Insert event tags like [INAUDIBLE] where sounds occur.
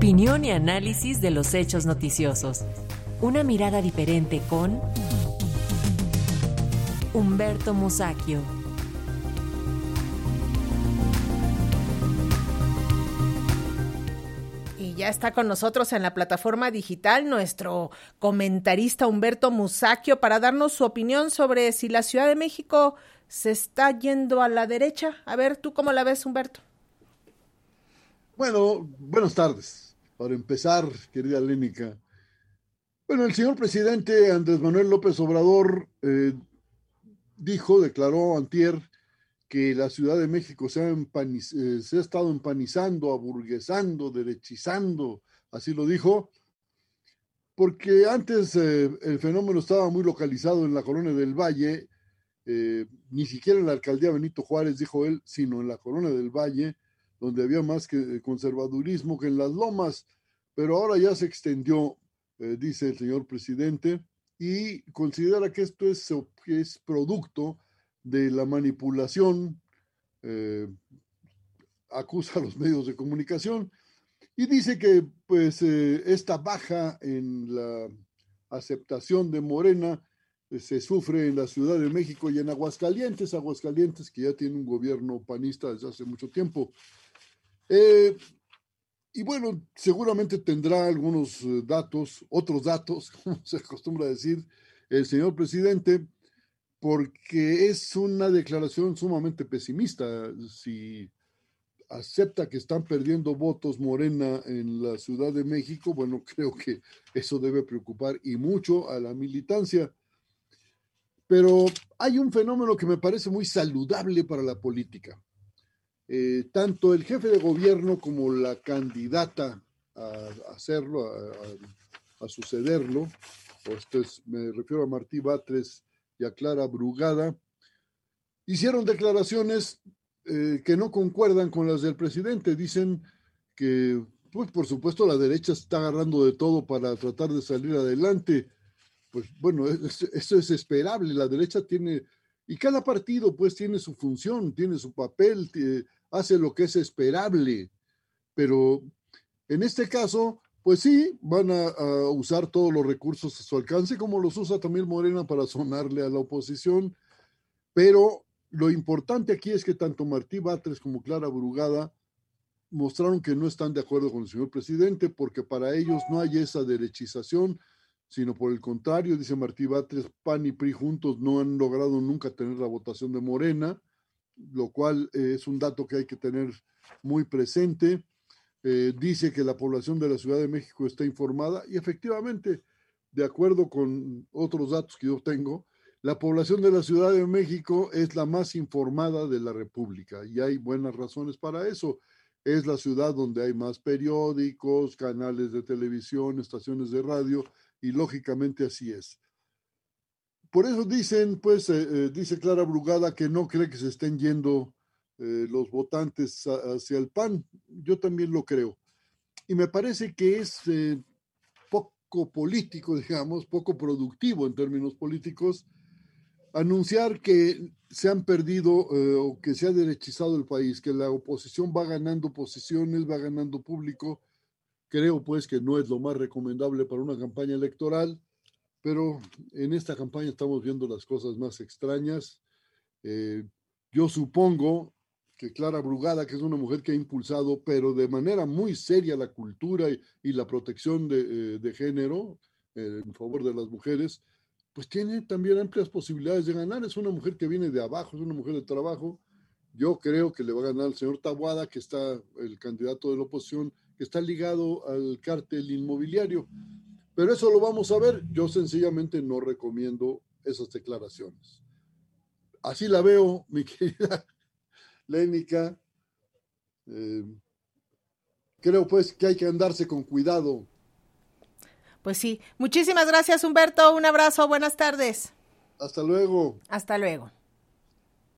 Opinión y análisis de los hechos noticiosos. Una mirada diferente con Humberto Musacchio. Y ya está con nosotros en la plataforma digital nuestro comentarista Humberto Musacchio para darnos su opinión sobre si la Ciudad de México se está yendo a la derecha. A ver, ¿tú cómo la ves, Humberto? Bueno, buenas tardes. Para empezar, querida Lénica. Bueno, el señor presidente Andrés Manuel López Obrador eh, dijo, declaró antier, que la Ciudad de México se ha, eh, se ha estado empanizando, aburguesando, derechizando, así lo dijo, porque antes eh, el fenómeno estaba muy localizado en la colonia del Valle, ni siquiera en la alcaldía Benito Juárez, dijo él, sino en la colonia del Valle, donde había más que eh, conservadurismo que en las lomas, pero ahora ya se extendió, eh, dice el señor presidente, y considera que esto es, producto de la manipulación, eh, acusa a los medios de comunicación y dice que pues esta baja en la aceptación de Morena se sufre en la Ciudad de México y en Aguascalientes, Aguascalientes que ya tiene un gobierno panista desde hace mucho tiempo. Eh, y bueno, seguramente tendrá algunos eh, datos, otros datos, [LAUGHS] como se acostumbra decir el señor presidente, porque es una declaración sumamente pesimista. Si acepta que están perdiendo votos Morena en la Ciudad de México, bueno, [LAUGHS] creo que eso debe preocupar y mucho a la militancia. Pero hay un fenómeno que me parece muy saludable para la política. Eh, tanto el jefe de gobierno como la candidata a, hacerlo, a, sucederlo, o esto es, me refiero a Martí Batres y a Clara Brugada, hicieron declaraciones eh, que no concuerdan con las del presidente. Dicen que, pues por supuesto, la derecha está agarrando de todo para tratar de salir adelante. Pues bueno, eso es esperable. La derecha tiene, y cada partido pues tiene su función, tiene su papel, hace lo que es esperable, pero en este caso, pues sí, van a, usar todos los recursos a su alcance, como los usa también Morena para sonarle a la oposición, pero lo importante aquí es que tanto Martí Batres como Clara Brugada mostraron que no están de acuerdo con el señor presidente porque para ellos no hay esa derechización, sino por el contrario, dice Martí Batres, PAN y PRI juntos no han logrado nunca tener la votación de Morena lo cual eh, es un dato que hay que tener muy presente. Eh, dice que la población de la Ciudad de México está informada y efectivamente, de acuerdo con otros datos que yo tengo, la población de la Ciudad de México es la más informada de la República y hay buenas razones para eso. Es la ciudad donde hay más periódicos, canales de televisión, estaciones de radio y lógicamente así es por eso dicen, pues, eh, eh, dice Clara Brugada que no cree que se estén yendo eh, los votantes hacia el PAN. Yo también lo creo. Y me parece que es poco político, digamos, poco productivo en términos políticos, anunciar que se han perdido o que se ha derechizado el país, que la oposición va ganando posiciones, va ganando público. Creo, pues, que no es lo más recomendable para una campaña electoral pero en esta campaña estamos viendo las cosas más extrañas. Eh, yo supongo que Clara Brugada, que es una mujer que ha impulsado, pero de manera muy seria, la cultura y, la protección de, eh, género eh, en favor de las mujeres, pues tiene también amplias posibilidades de ganar. Es una mujer que viene de abajo, es una mujer de trabajo. Yo creo que le va a ganar al señor Tabuada, que está el candidato de la oposición, que está ligado al cártel inmobiliario. Pero eso lo vamos a ver. Yo sencillamente no recomiendo esas declaraciones. Así la veo, [LAUGHS] mi querida Lénica. Eh, creo pues que hay que andarse con cuidado. Pues sí. Muchísimas gracias, Humberto. Un abrazo. Buenas tardes. Hasta luego. Hasta luego.